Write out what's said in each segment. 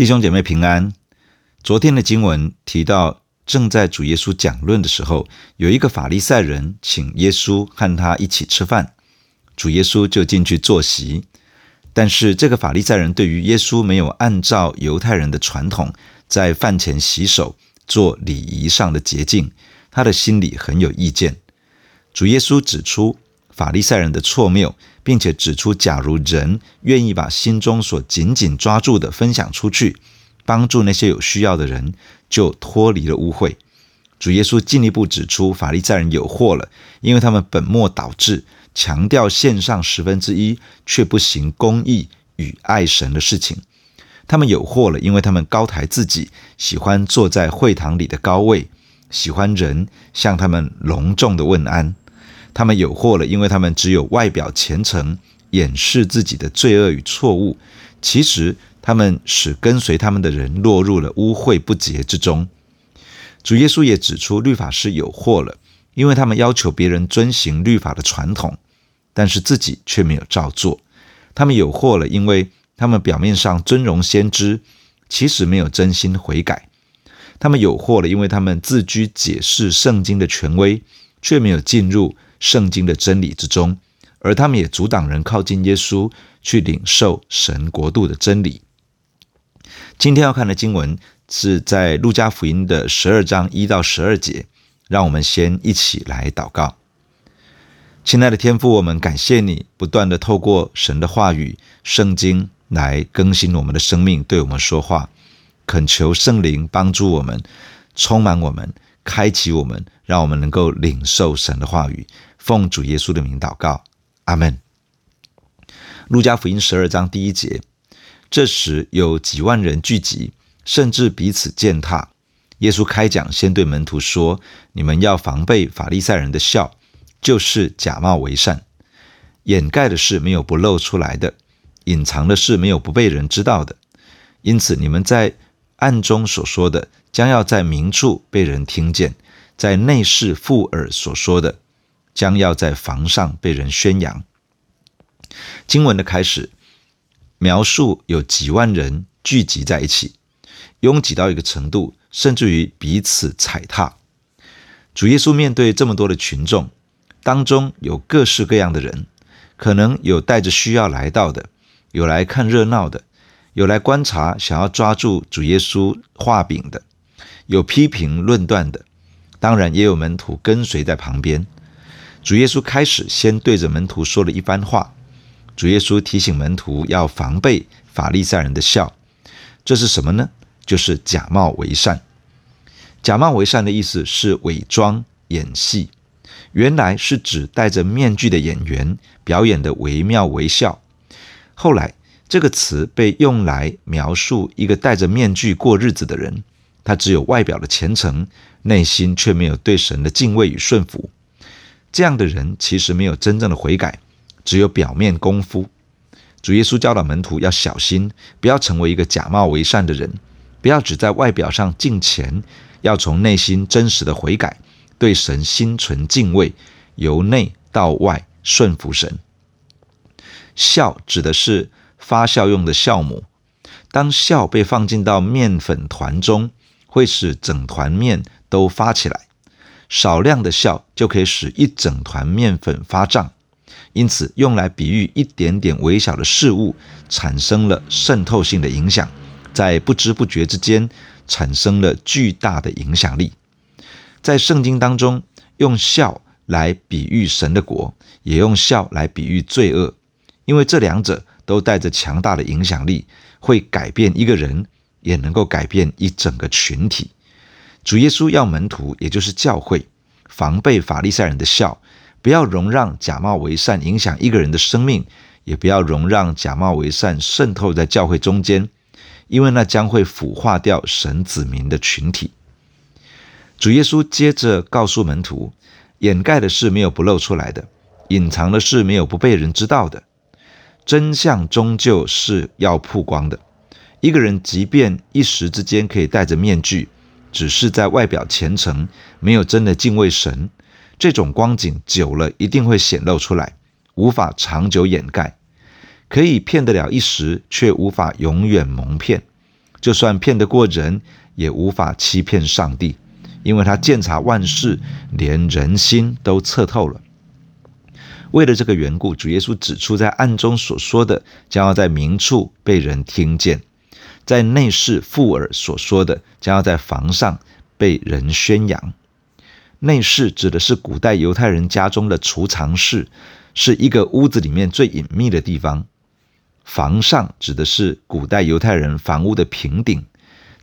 弟兄姐妹平安。昨天的经文提到，正在主耶稣讲论的时候，有一个法利赛人请耶稣和他一起吃饭，主耶稣就进去坐席。但是这个法利赛人对于耶稣没有按照犹太人的传统，在饭前洗手做礼仪上的洁净，他的心里很有意见。主耶稣指出法利赛人的错谬，并且指出，假如人愿意把心中所紧紧抓住的分享出去，帮助那些有需要的人，就脱离了污秽。主耶稣进一步指出，法利赛人有祸了，因为他们本末倒置，强调献上十分之一，却不行公义与爱神的事情。他们有祸了，因为他们高抬自己，喜欢坐在会堂里的高位，喜欢人向他们隆重的问安。他们有祸了，因为他们只有外表虔诚，掩饰自己的罪恶与错误。其实，他们使跟随他们的人落入了污秽不洁之中。主耶稣也指出，律法师有祸了，因为他们要求别人遵行律法的传统，但是自己却没有照做。他们有祸了，因为他们表面上尊荣先知，其实没有真心悔改。他们有祸了，因为他们自居解释圣经的权威，却没有进入圣经的真理之中，而他们也阻挡人靠近耶稣，去领受神国度的真理。今天要看的经文是在路加福音的十二章一到十二节，让我们先一起来祷告。亲爱的天父，我们感谢你不断地透过神的话语、圣经来更新我们的生命，对我们说话，恳求圣灵帮助我们，充满我们，开启我们，让我们能够领受神的话语。奉主耶稣的名祷告，阿门。路加福音十二章第一节。这时有几万人聚集，甚至彼此践踏。耶稣开讲，先对门徒说：“你们要防备法利赛人的笑，就是假冒为善。掩盖的事没有不露出来的，隐藏的事没有不被人知道的。因此，你们在暗中所说的，将要在明处被人听见；在内室附耳所说的，将要在房上被人宣扬。”经文的开始。描述有几万人聚集在一起，拥挤到一个程度，甚至于彼此踩踏。主耶稣面对这么多的群众，当中有各式各样的人，可能有带着需要来到的，有来看热闹的，有来观察想要抓住主耶稣画饼的，有批评论断的，当然也有门徒跟随在旁边。主耶稣开始先对着门徒说了一番话。主耶稣提醒门徒要防备法利赛人的笑，这是什么呢？就是假冒为善。假冒为善的意思是伪装演戏，原来是指戴着面具的演员表演的惟妙惟肖。后来这个词被用来描述一个戴着面具过日子的人，他只有外表的虔诚，内心却没有对神的敬畏与顺服。这样的人其实没有真正的悔改。只有表面功夫，主耶稣教导门徒要小心，不要成为一个假冒为善的人，不要只在外表上敬虔，要从内心真实的悔改，对神心存敬畏，由内到外顺服神。酵指的是发酵用的酵母，当酵被放进到面粉团中，会使整团面都发起来，少量的笑就可以使一整团面粉发胀。因此，用来比喻一点点微小的事物产生了渗透性的影响，在不知不觉之间产生了巨大的影响力。在圣经当中，用笑来比喻神的国，也用笑来比喻罪恶，因为这两者都带着强大的影响力，会改变一个人，也能够改变一整个群体。主耶稣要门徒，也就是教会，防备法利赛人的笑。不要容让假冒为善影响一个人的生命，也不要容让假冒为善渗透在教会中间，因为那将会腐化掉神子民的群体。主耶稣接着告诉门徒：掩盖的事没有不露出来的，隐藏的事没有不被人知道的。真相终究是要曝光的。一个人即便一时之间可以戴着面具，只是在外表虔诚，没有真的敬畏神。这种光景久了一定会显露出来，无法长久掩盖，可以骗得了一时，却无法永远蒙骗。就算骗得过人，也无法欺骗上帝，因为他鉴察万事，连人心都测透了。为了这个缘故，主耶稣指出，在暗中所说的，将要在明处被人听见；在内室附耳所说的，将要在房上被人宣扬。内室指的是古代犹太人家中的储藏室，是一个屋子里面最隐秘的地方。房上指的是古代犹太人房屋的平顶，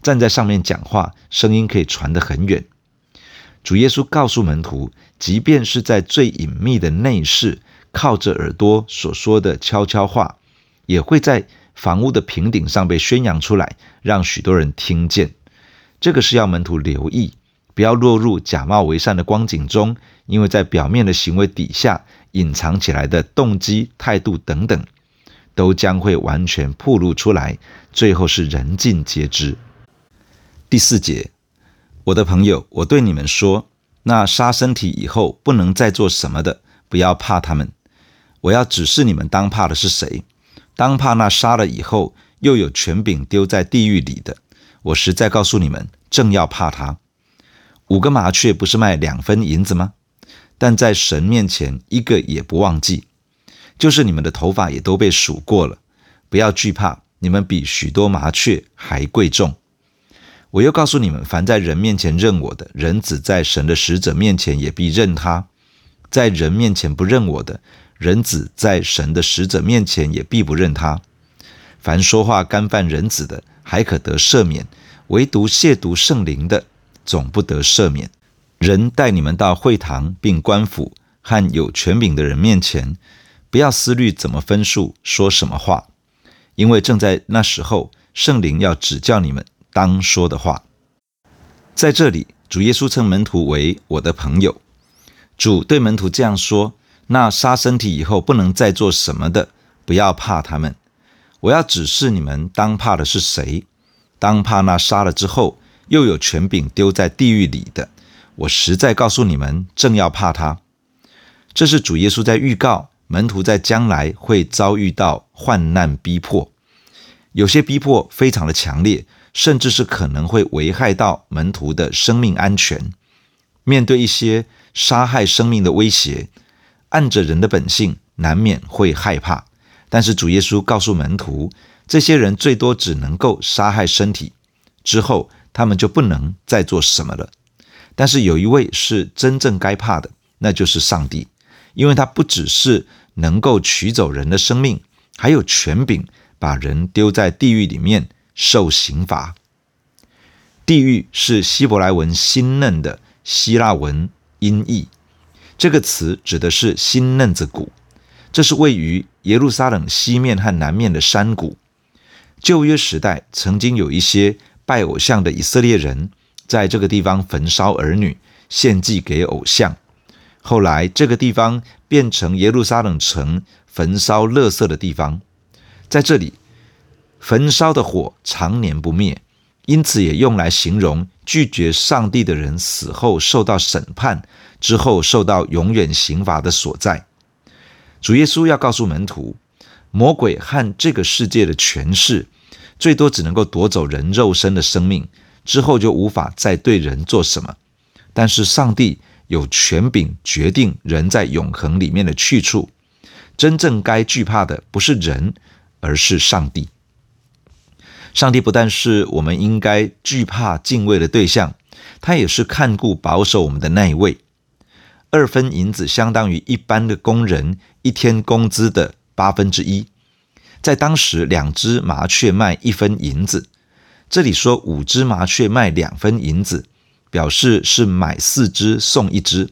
站在上面讲话，声音可以传得很远。主耶稣告诉门徒，即便是在最隐秘的内室，靠着耳朵所说的悄悄话，也会在房屋的平顶上被宣扬出来，让许多人听见。这个是要门徒留意，不要落入假冒为善的光景中，因为在表面的行为底下，隐藏起来的动机、态度等等，都将会完全暴露出来，最后是人尽皆知。第四节。我的朋友，我对你们说，那杀身体以后不能再做什么的，不要怕他们。我要指示你们当怕的是谁？当怕那杀了以后又有权柄丢在地狱里的。我实在告诉你们，正要怕他。五个麻雀不是卖两分银子吗？但在神面前一个也不忘记。就是你们的头发也都被数过了，不要惧怕，你们比许多麻雀还贵重。我又告诉你们：凡在人面前认我的，人子在神的使者面前也必认他；在人面前不认我的，人子在神的使者面前也必不认他。凡说话干犯人子的，还可得赦免；唯独亵渎圣灵的，总不得赦免。人带你们到会堂，并官府和有权柄的人面前，不要思虑怎么分数，说什么话，因为正在那时候，圣灵要指教你们。当说的话，在这里，主耶稣称门徒为我的朋友。主对门徒这样说：“那杀身体以后不能再做什么的，不要怕他们。我要指示你们，当怕的是谁？当怕那杀了之后又有权柄丢在地狱里的。我实在告诉你们，正要怕他。这是主耶稣在预告门徒在将来会遭遇到患难逼迫，有些逼迫非常的强烈。”甚至是可能会危害到门徒的生命安全。面对一些杀害生命的威胁，按着人的本性，难免会害怕。但是主耶稣告诉门徒，这些人最多只能够杀害身体，之后他们就不能再做什么了。但是有一位是真正该怕的，那就是上帝，因为他不只是能够取走人的生命，还有权柄把人丢在地狱里面。受刑罚。地狱是希伯来文“新嫩”的希腊文音译，这个词指的是新嫩子谷，这是位于耶路撒冷西面和南面的山谷。旧约时代曾经有一些拜偶像的以色列人，在这个地方焚烧儿女，献祭给偶像。后来这个地方变成耶路撒冷城焚烧垃圾的地方，在这里。焚烧的火常年不灭，因此也用来形容拒绝上帝的人死后受到审判之后受到永远刑罚的所在。主耶稣要告诉门徒，魔鬼和这个世界的权势，最多只能够夺走人肉身的生命，之后就无法再对人做什么。但是上帝有权柄决定人在永恒里面的去处。真正该惧怕的不是人，而是上帝。上帝不但是我们应该惧怕敬畏的对象，他也是看顾保守我们的那一位。二分银子相当于一般的工人一天工资的八分之一。在当时，两只麻雀卖一分银子。这里说五只麻雀卖两分银子，表示是买四只送一只。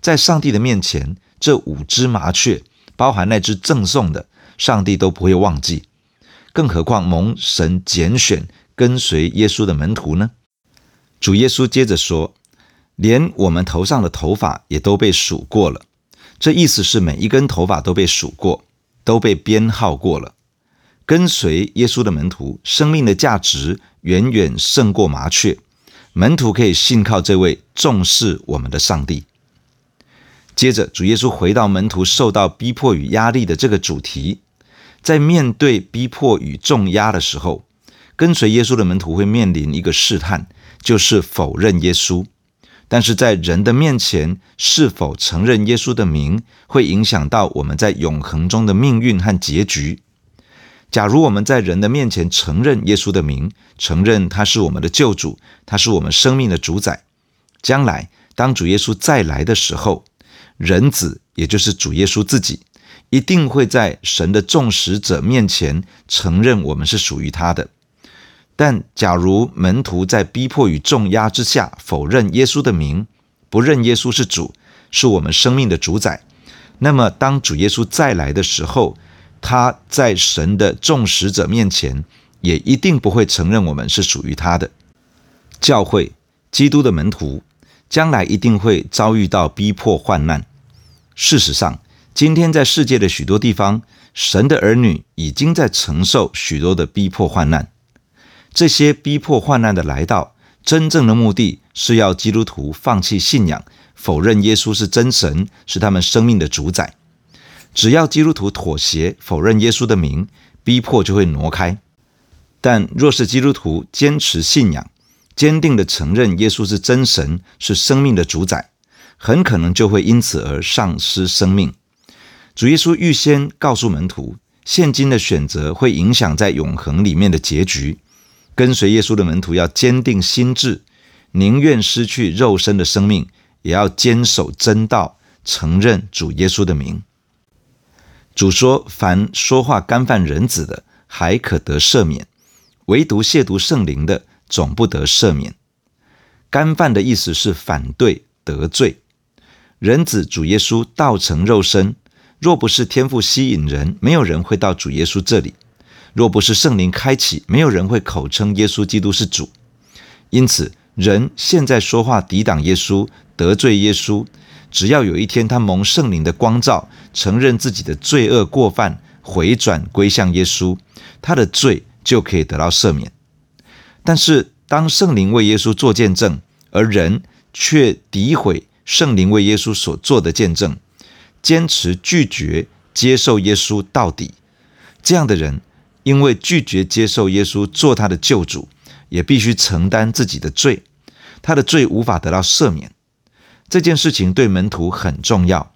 在上帝的面前，这五只麻雀，包含那只赠送的，上帝都不会忘记。更何况蒙神拣选跟随耶稣的门徒呢？主耶稣接着说：“连我们头上的头发也都被数过了。”这意思是每一根头发都被数过，都被编号过了。跟随耶稣的门徒，生命的价值远远胜过麻雀。门徒可以信靠这位重视我们的上帝。接着，主耶稣回到门徒受到逼迫与压力的这个主题。在面对逼迫与重压的时候，跟随耶稣的门徒会面临一个试探，就是否认耶稣。但是在人的面前，是否承认耶稣的名，会影响到我们在永恒中的命运和结局。假如我们在人的面前承认耶稣的名，承认他是我们的救主，他是我们生命的主宰，将来当主耶稣再来的时候，人子也就是主耶稣自己，一定会在神的众使者面前承认我们是属于他的。但假如门徒在逼迫与重压之下否认耶稣的名，不认耶稣是主，是我们生命的主宰，那么当主耶稣再来的时候，他在神的众使者面前也一定不会承认我们是属于他的。教会，基督的门徒，将来一定会遭遇到逼迫患难。事实上，今天在世界的许多地方，神的儿女已经在承受许多的逼迫患难。这些逼迫患难的来到，真正的目的是要基督徒放弃信仰，否认耶稣是真神，是他们生命的主宰。只要基督徒妥协，否认耶稣的名，逼迫就会挪开。但若是基督徒坚持信仰，坚定地承认耶稣是真神，是生命的主宰，很可能就会因此而丧失生命。主耶稣预先告诉门徒，现今的选择会影响在永恒里面的结局。跟随耶稣的门徒要坚定心志，宁愿失去肉身的生命，也要坚守真道，承认主耶稣的名。主说：“凡说话干犯人子的，还可得赦免；唯独亵渎圣灵的，总不得赦免。”干犯的意思是反对、得罪。人子主耶稣道成肉身，若不是天赋吸引人，没有人会到主耶稣这里。若不是圣灵开启，没有人会口称耶稣基督是主。因此，人现在说话抵挡耶稣、得罪耶稣，只要有一天他蒙圣灵的光照，承认自己的罪恶过犯，回转归向耶稣，他的罪就可以得到赦免。但是，当圣灵为耶稣做见证，而人却诋毁圣灵为耶稣所做的见证，坚持拒绝接受耶稣到底，这样的人。因为拒绝接受耶稣做他的救主，也必须承担自己的罪，他的罪无法得到赦免。这件事情对门徒很重要。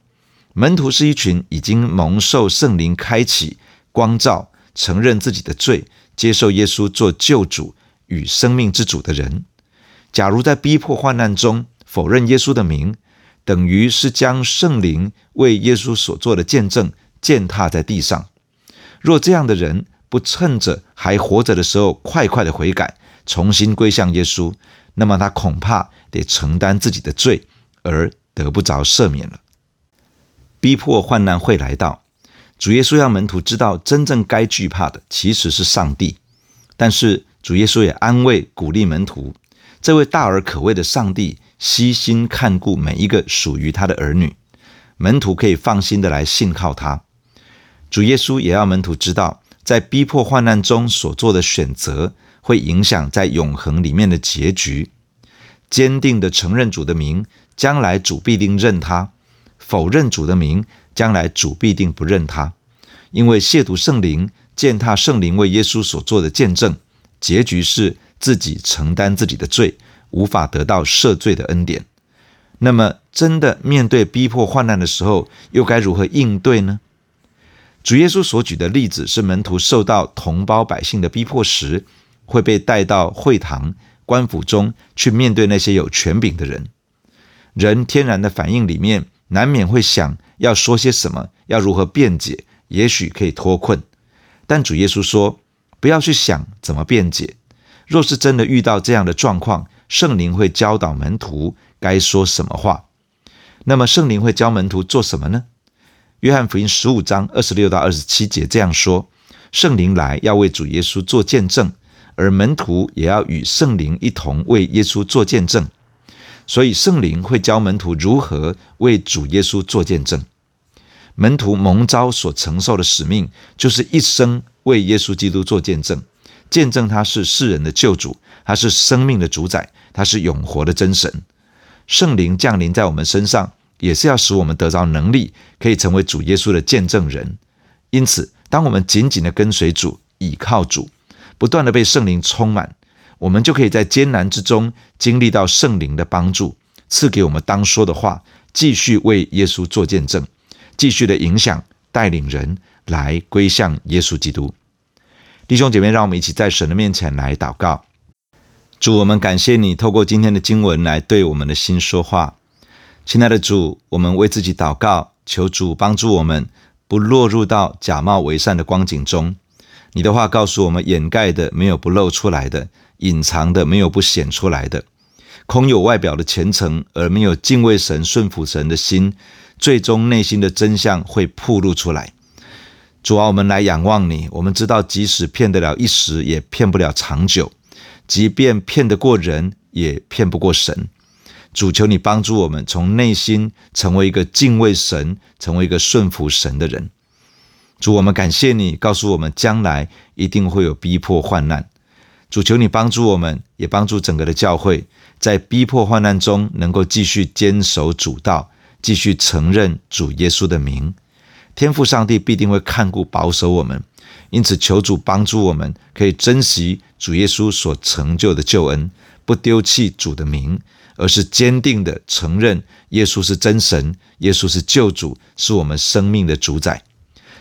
门徒是一群已经蒙受圣灵开启、光照、承认自己的罪、接受耶稣做救主与生命之主的人。假如在逼迫患难中否认耶稣的名，等于是将圣灵为耶稣所做的见证践踏在地上。若这样的人，不趁着还活着的时候，快快的悔改，重新归向耶稣，那么他恐怕得承担自己的罪，而得不着赦免了。逼迫患难会来到，主耶稣让门徒知道，真正该惧怕的其实是上帝。但是主耶稣也安慰鼓励门徒，这位大而可畏的上帝悉心看顾每一个属于他的儿女，门徒可以放心的来信靠他。主耶稣也要门徒知道。在逼迫患难中所做的选择，会影响在永恒里面的结局。坚定的承认主的名，将来主必定认他；否认主的名，将来主必定不认他。因为亵渎圣灵、践踏圣灵为耶稣所做的见证，结局是自己承担自己的罪，无法得到赦罪的恩典。那么，真的面对逼迫患难的时候，又该如何应对呢？主耶稣所举的例子是门徒受到同胞百姓的逼迫时，会被带到会堂、官府中去面对那些有权柄的人。人天然的反应里面，难免会想要说些什么，要如何辩解，也许可以脱困。但主耶稣说，不要去想怎么辩解。若是真的遇到这样的状况，圣灵会教导门徒该说什么话。那么圣灵会教门徒做什么呢？约翰福音十五章二十六到二十七节这样说：圣灵来要为主耶稣做见证，而门徒也要与圣灵一同为耶稣做见证。所以圣灵会教门徒如何为主耶稣做见证。门徒蒙召所承受的使命，就是一生为耶稣基督做见证，见证他是世人的救主，他是生命的主宰，他是永活的真神。圣灵降临在我们身上。也是要使我们得到能力，可以成为主耶稣的见证人。因此，当我们紧紧的跟随主、倚靠主，不断的被圣灵充满，我们就可以在艰难之中经历到圣灵的帮助，赐给我们当说的话，继续为耶稣做见证，继续的影响带领人来归向耶稣基督。弟兄姐妹，让我们一起在神的面前来祷告。主，我们感谢你透过今天的经文来对我们的心说话。亲爱的主，我们为自己祷告，求主帮助我们不落入到假冒为善的光景中。你的话告诉我们，掩盖的没有不露出来的，隐藏的没有不显出来的。空有外表的虔诚，而没有敬畏神、顺服神的心，最终内心的真相会暴露出来。主啊，我们来仰望你。我们知道，即使骗得了一时，也骗不了长久；即便骗得过人，也骗不过神。主，求你帮助我们，从内心成为一个敬畏神、成为一个顺服神的人。主，我们感谢你，告诉我们将来一定会有逼迫患难。主，求你帮助我们，也帮助整个的教会，在逼迫患难中能够继续坚守主道，继续承认主耶稣的名。天父上帝必定会看顾保守我们，因此求主帮助我们，可以珍惜主耶稣所成就的救恩，不丢弃主的名，而是坚定地承认耶稣是真神，耶稣是救主，是我们生命的主宰。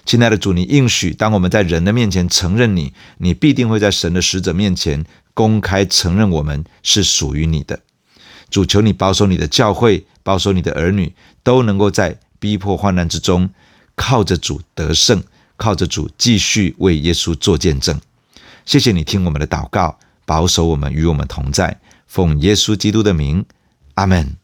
亲爱的主，你应许，当我们在人的面前承认你，你必定会在神的使者面前公开承认我们是属于你的。主，求你保守你的教会，保守你的儿女，都能够在逼迫患难之中，靠着主得胜，靠着主继续为耶稣做见证。谢谢你听我们的祷告，保守我们与我们同在，奉耶稣基督的名，阿门。